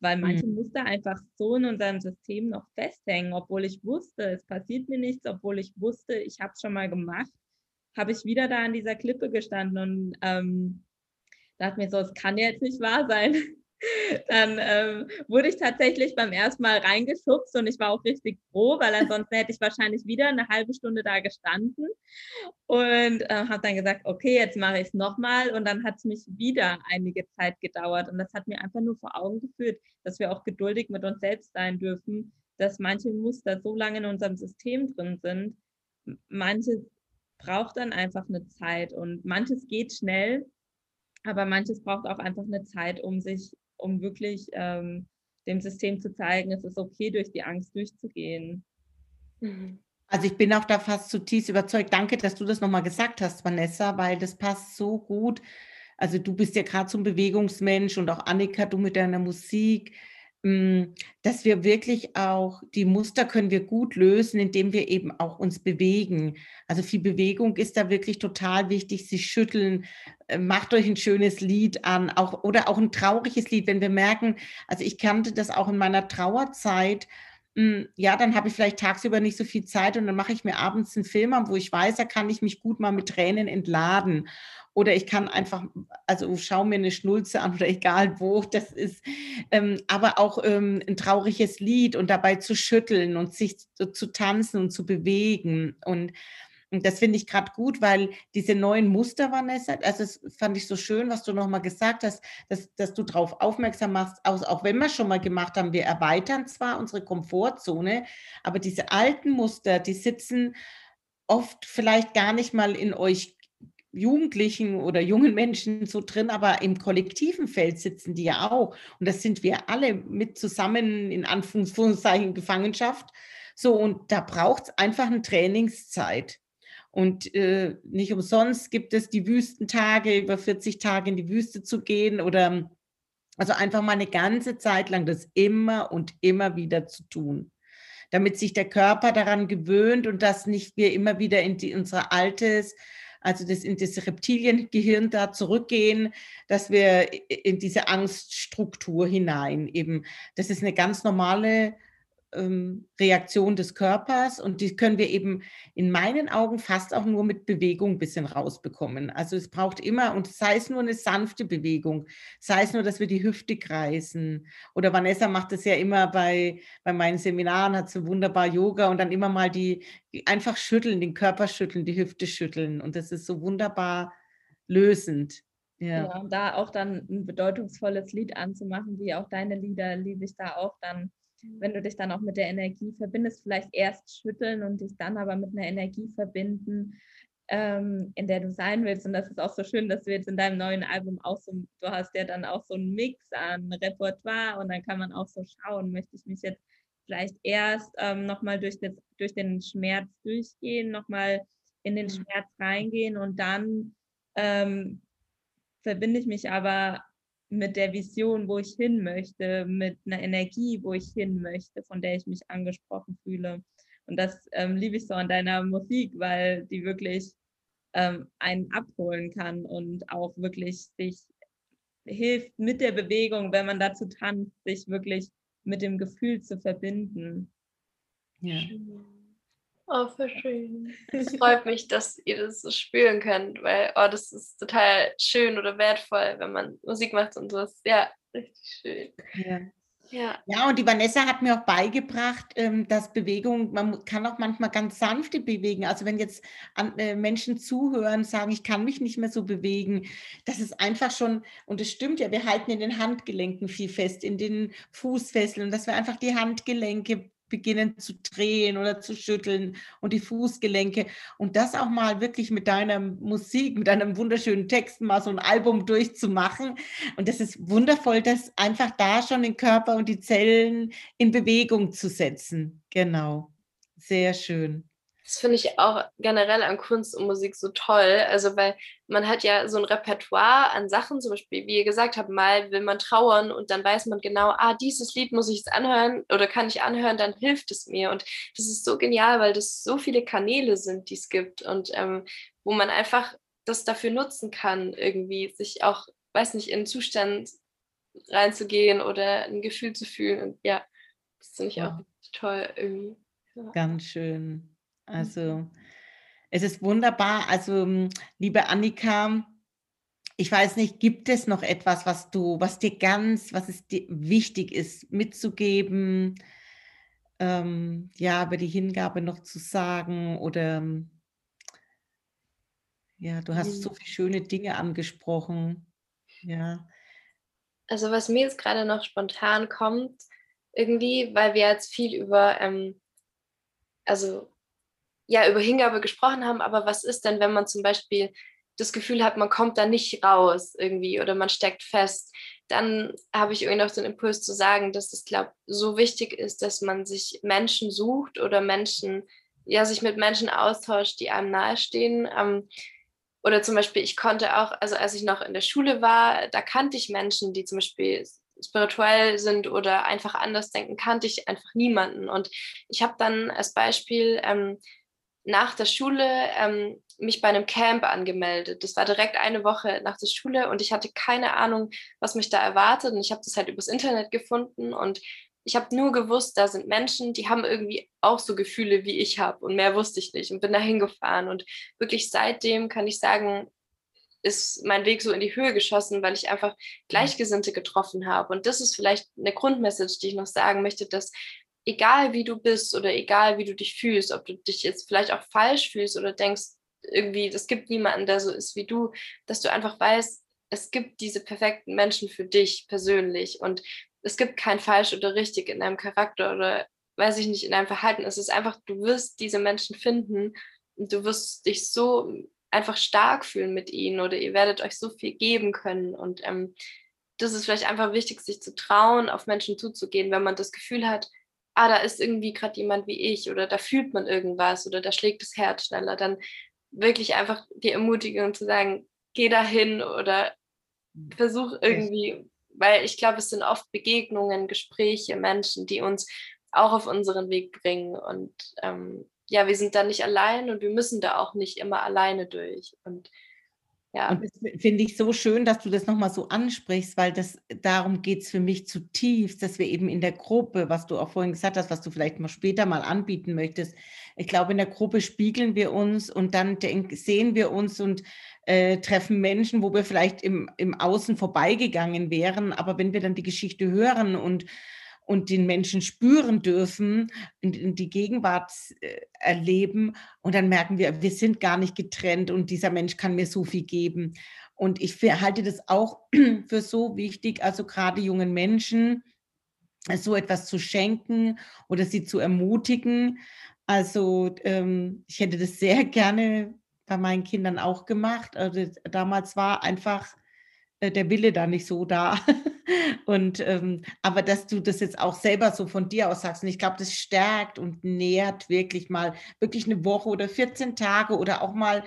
weil manche mhm. Muster einfach so in unserem System noch festhängen, obwohl ich wusste, es passiert mir nichts, obwohl ich wusste, ich habe es schon mal gemacht habe ich wieder da an dieser Klippe gestanden und ähm, dachte mir so, es kann jetzt nicht wahr sein. Dann ähm, wurde ich tatsächlich beim ersten Mal reingeschubst und ich war auch richtig froh, weil ansonsten hätte ich wahrscheinlich wieder eine halbe Stunde da gestanden und äh, habe dann gesagt, okay, jetzt mache ich es nochmal und dann hat es mich wieder einige Zeit gedauert und das hat mir einfach nur vor Augen geführt, dass wir auch geduldig mit uns selbst sein dürfen, dass manche Muster so lange in unserem System drin sind, manche braucht dann einfach eine Zeit und manches geht schnell, aber manches braucht auch einfach eine Zeit, um sich, um wirklich ähm, dem System zu zeigen, es ist okay, durch die Angst durchzugehen. Mhm. Also ich bin auch da fast zutiefst überzeugt. Danke, dass du das nochmal gesagt hast, Vanessa, weil das passt so gut. Also du bist ja gerade so ein Bewegungsmensch und auch Annika, du mit deiner Musik. Hm, dass wir wirklich auch die Muster können wir gut lösen, indem wir eben auch uns bewegen. Also viel Bewegung ist da wirklich total wichtig. Sie schütteln, äh, macht euch ein schönes Lied an, auch oder auch ein trauriges Lied, wenn wir merken, also ich kannte das auch in meiner Trauerzeit, hm, ja, dann habe ich vielleicht tagsüber nicht so viel Zeit und dann mache ich mir abends einen Film an, wo ich weiß, da kann ich mich gut mal mit Tränen entladen. Oder ich kann einfach, also schaue mir eine Schnulze an oder egal wo das ist, ähm, aber auch ähm, ein trauriges Lied und dabei zu schütteln und sich zu, zu tanzen und zu bewegen. Und und das finde ich gerade gut, weil diese neuen Muster, Vanessa, also das fand ich so schön, was du nochmal gesagt hast, dass, dass du darauf aufmerksam machst, auch, auch wenn wir schon mal gemacht haben, wir erweitern zwar unsere Komfortzone, aber diese alten Muster, die sitzen oft vielleicht gar nicht mal in euch Jugendlichen oder jungen Menschen so drin, aber im kollektiven Feld sitzen die ja auch. Und das sind wir alle mit zusammen in Anführungszeichen Gefangenschaft. So, und da braucht es einfach eine Trainingszeit. Und äh, nicht umsonst gibt es die Wüstentage, über 40 Tage in die Wüste zu gehen oder also einfach mal eine ganze Zeit lang das immer und immer wieder zu tun, damit sich der Körper daran gewöhnt und dass nicht wir immer wieder in die, unser altes, also das in das Reptiliengehirn da zurückgehen, dass wir in diese Angststruktur hinein eben. Das ist eine ganz normale ähm, Reaktion des Körpers und die können wir eben in meinen Augen fast auch nur mit Bewegung ein bisschen rausbekommen. Also es braucht immer, und sei es nur eine sanfte Bewegung, sei es nur, dass wir die Hüfte kreisen. Oder Vanessa macht das ja immer bei, bei meinen Seminaren, hat so wunderbar Yoga und dann immer mal die, einfach schütteln, den Körper schütteln, die Hüfte schütteln. Und das ist so wunderbar lösend. Ja. Und da auch dann ein bedeutungsvolles Lied anzumachen, wie auch deine Lieder, liebe ich da auch dann wenn du dich dann auch mit der Energie verbindest, vielleicht erst schütteln und dich dann aber mit einer Energie verbinden, ähm, in der du sein willst. Und das ist auch so schön, dass du jetzt in deinem neuen Album auch so, du hast ja dann auch so einen Mix an Repertoire und dann kann man auch so schauen, möchte ich mich jetzt vielleicht erst ähm, nochmal durch, durch den Schmerz durchgehen, nochmal in den mhm. Schmerz reingehen und dann ähm, verbinde ich mich aber mit der Vision, wo ich hin möchte, mit einer Energie, wo ich hin möchte, von der ich mich angesprochen fühle. Und das ähm, liebe ich so an deiner Musik, weil die wirklich ähm, einen abholen kann und auch wirklich sich hilft mit der Bewegung, wenn man dazu tanzt, sich wirklich mit dem Gefühl zu verbinden. Ja. Oh, voll schön. Es freut mich, dass ihr das so spüren könnt, weil oh, das ist total schön oder wertvoll, wenn man Musik macht und so. Ja, richtig schön. Ja. Ja. ja, und die Vanessa hat mir auch beigebracht, ähm, dass Bewegung, man kann auch manchmal ganz sanfte bewegen. Also wenn jetzt äh, Menschen zuhören, sagen, ich kann mich nicht mehr so bewegen, das ist einfach schon, und es stimmt ja, wir halten in den Handgelenken viel fest, in den Fußfesseln, und dass wir einfach die Handgelenke beginnen zu drehen oder zu schütteln und die Fußgelenke und das auch mal wirklich mit deiner Musik, mit einem wunderschönen Text mal so ein Album durchzumachen. Und das ist wundervoll, das einfach da schon den Körper und die Zellen in Bewegung zu setzen. Genau. Sehr schön. Das finde ich auch generell an Kunst und Musik so toll. Also, weil man hat ja so ein Repertoire an Sachen, zum Beispiel, wie ihr gesagt habt, mal will man trauern und dann weiß man genau, ah, dieses Lied muss ich jetzt anhören oder kann ich anhören, dann hilft es mir. Und das ist so genial, weil das so viele Kanäle sind, die es gibt und ähm, wo man einfach das dafür nutzen kann, irgendwie sich auch, weiß nicht, in einen Zustand reinzugehen oder ein Gefühl zu fühlen. Und ja, das finde ich ja. auch toll irgendwie. Ja. Ganz schön. Also es ist wunderbar. Also liebe Annika, ich weiß nicht, gibt es noch etwas, was du, was dir ganz, was es dir wichtig ist, mitzugeben? Ähm, ja, über die Hingabe noch zu sagen oder ja, du hast so viele schöne Dinge angesprochen. Ja. Also was mir jetzt gerade noch spontan kommt, irgendwie, weil wir jetzt viel über, ähm, also ja über Hingabe gesprochen haben, aber was ist denn, wenn man zum Beispiel das Gefühl hat, man kommt da nicht raus irgendwie oder man steckt fest, dann habe ich irgendwie noch den Impuls zu sagen, dass es, glaube so wichtig ist, dass man sich Menschen sucht oder Menschen, ja, sich mit Menschen austauscht, die einem nahestehen. Ähm, oder zum Beispiel, ich konnte auch, also als ich noch in der Schule war, da kannte ich Menschen, die zum Beispiel spirituell sind oder einfach anders denken, kannte ich einfach niemanden. Und ich habe dann als Beispiel ähm, nach der Schule ähm, mich bei einem Camp angemeldet. Das war direkt eine Woche nach der Schule und ich hatte keine Ahnung, was mich da erwartet. Und ich habe das halt übers Internet gefunden und ich habe nur gewusst, da sind Menschen, die haben irgendwie auch so Gefühle, wie ich habe. Und mehr wusste ich nicht und bin da hingefahren. Und wirklich seitdem kann ich sagen, ist mein Weg so in die Höhe geschossen, weil ich einfach Gleichgesinnte getroffen habe. Und das ist vielleicht eine Grundmessage, die ich noch sagen möchte, dass egal wie du bist oder egal wie du dich fühlst, ob du dich jetzt vielleicht auch falsch fühlst oder denkst, irgendwie, es gibt niemanden, der so ist wie du, dass du einfach weißt, es gibt diese perfekten Menschen für dich persönlich und es gibt kein falsch oder richtig in deinem Charakter oder weiß ich nicht, in deinem Verhalten. Es ist einfach, du wirst diese Menschen finden und du wirst dich so einfach stark fühlen mit ihnen oder ihr werdet euch so viel geben können. Und ähm, das ist vielleicht einfach wichtig, sich zu trauen, auf Menschen zuzugehen, wenn man das Gefühl hat, ah, da ist irgendwie gerade jemand wie ich oder da fühlt man irgendwas oder da schlägt das Herz schneller, dann wirklich einfach die Ermutigung zu sagen, geh dahin oder mhm. versuch irgendwie, weil ich glaube, es sind oft Begegnungen, Gespräche, Menschen, die uns auch auf unseren Weg bringen und ähm, ja, wir sind da nicht allein und wir müssen da auch nicht immer alleine durch. Und ja. Und das finde ich so schön, dass du das nochmal so ansprichst, weil das darum geht es für mich zutiefst, dass wir eben in der Gruppe, was du auch vorhin gesagt hast, was du vielleicht mal später mal anbieten möchtest, ich glaube, in der Gruppe spiegeln wir uns und dann denk, sehen wir uns und äh, treffen Menschen, wo wir vielleicht im, im Außen vorbeigegangen wären. Aber wenn wir dann die Geschichte hören und und den Menschen spüren dürfen, in, in die Gegenwart äh, erleben und dann merken wir, wir sind gar nicht getrennt und dieser Mensch kann mir so viel geben. Und ich halte das auch für so wichtig, also gerade jungen Menschen so etwas zu schenken oder sie zu ermutigen. Also ähm, ich hätte das sehr gerne bei meinen Kindern auch gemacht. Also damals war einfach äh, der Wille da nicht so da. und ähm, aber dass du das jetzt auch selber so von dir aus sagst, und ich glaube, das stärkt und nährt wirklich mal wirklich eine Woche oder 14 Tage oder auch mal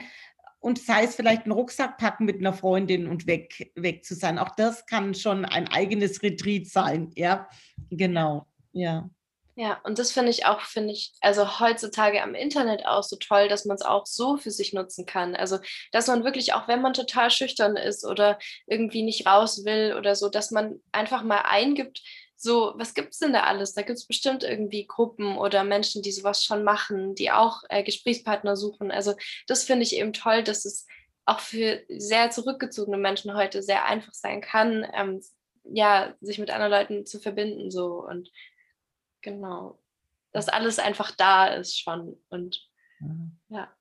und sei es vielleicht einen Rucksack packen mit einer Freundin und weg, weg zu sein. Auch das kann schon ein eigenes Retreat sein. Ja, genau. Ja. Ja, und das finde ich auch, finde ich, also heutzutage am Internet auch so toll, dass man es auch so für sich nutzen kann. Also, dass man wirklich, auch wenn man total schüchtern ist oder irgendwie nicht raus will oder so, dass man einfach mal eingibt, so, was gibt es denn da alles? Da gibt es bestimmt irgendwie Gruppen oder Menschen, die sowas schon machen, die auch äh, Gesprächspartner suchen. Also, das finde ich eben toll, dass es auch für sehr zurückgezogene Menschen heute sehr einfach sein kann, ähm, ja, sich mit anderen Leuten zu verbinden, so und Genau. Dass alles einfach da ist schon. Und ja.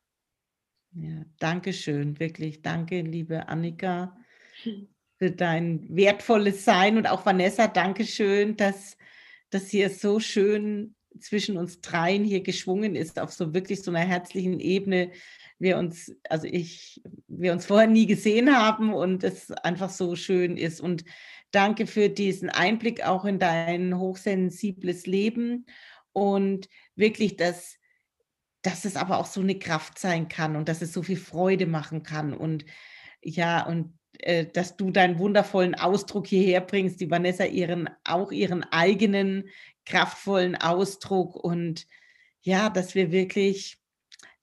Ja, danke schön, wirklich. Danke, liebe Annika, für dein wertvolles Sein und auch Vanessa, danke schön, dass das hier so schön zwischen uns dreien hier geschwungen ist, auf so wirklich so einer herzlichen Ebene. Wir uns, also ich, wir uns vorher nie gesehen haben und es einfach so schön ist. Und Danke für diesen Einblick auch in dein hochsensibles Leben und wirklich, dass, dass es aber auch so eine Kraft sein kann und dass es so viel Freude machen kann und ja, und äh, dass du deinen wundervollen Ausdruck hierher bringst, die Vanessa ihren, auch ihren eigenen kraftvollen Ausdruck und ja, dass wir wirklich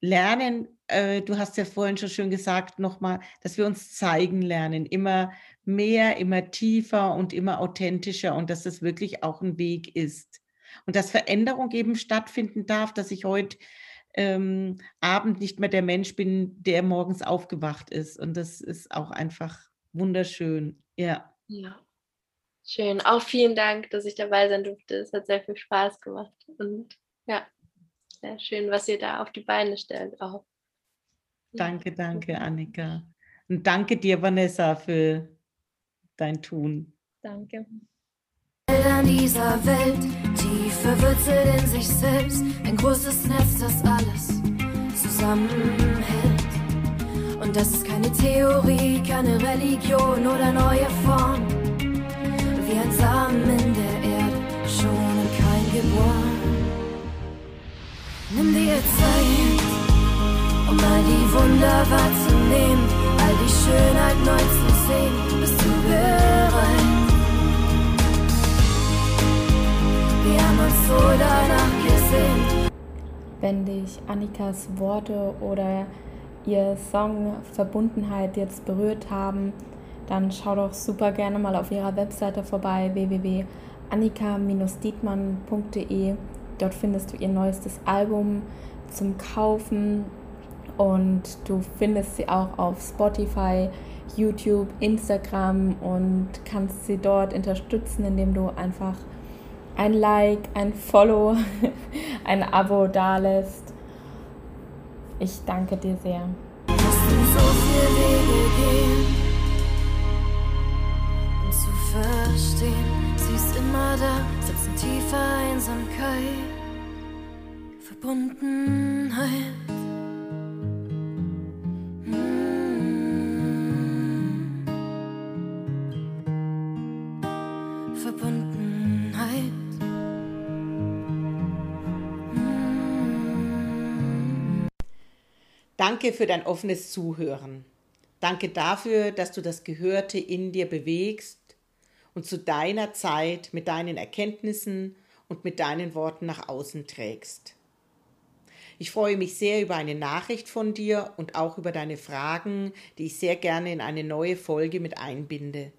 lernen, äh, du hast ja vorhin schon schön gesagt, nochmal, dass wir uns zeigen lernen, immer mehr, immer tiefer und immer authentischer und dass das wirklich auch ein Weg ist. Und dass Veränderung eben stattfinden darf, dass ich heute ähm, Abend nicht mehr der Mensch bin, der morgens aufgewacht ist. Und das ist auch einfach wunderschön. Ja. Ja. Schön. Auch vielen Dank, dass ich dabei sein durfte. Es hat sehr viel Spaß gemacht. Und ja, sehr schön, was ihr da auf die Beine stellt auch. Danke, danke, Annika. Und danke dir, Vanessa, für dein Tun. Danke. An dieser Welt, tief verwurzelt in sich selbst, ein großes Netz, das alles zusammenhält. Und das ist keine Theorie, keine Religion oder neue Form. Wie ein Samen in der Erde, schon in kein geboren. Nimm dir Zeit, um all die Wunder wahrzunehmen, all die Schönheit neu zu sehen. Bist du bereit? Wir haben uns so danach gesehen. Wenn dich Annikas Worte oder ihr Song Verbundenheit jetzt berührt haben, dann schau doch super gerne mal auf ihrer Webseite vorbei www annika-dietmann.de. Dort findest du ihr neuestes Album zum Kaufen und du findest sie auch auf Spotify, YouTube, Instagram und kannst sie dort unterstützen, indem du einfach ein Like, ein Follow, ein Abo dalässt. Ich danke dir sehr. Verstehen, sie ist immer da, sitzt in tiefer Einsamkeit, Verbundenheit. Danke für dein offenes Zuhören. Danke dafür, dass du das Gehörte in dir bewegst und zu deiner Zeit mit deinen Erkenntnissen und mit deinen Worten nach außen trägst. Ich freue mich sehr über eine Nachricht von dir und auch über deine Fragen, die ich sehr gerne in eine neue Folge mit einbinde.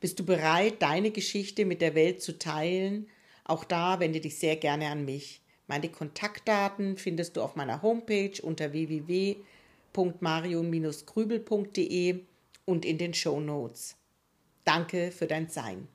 Bist du bereit, deine Geschichte mit der Welt zu teilen? Auch da wende dich sehr gerne an mich. Meine Kontaktdaten findest du auf meiner Homepage unter www.marion-grübel.de und in den Show Notes. Danke für dein Sein.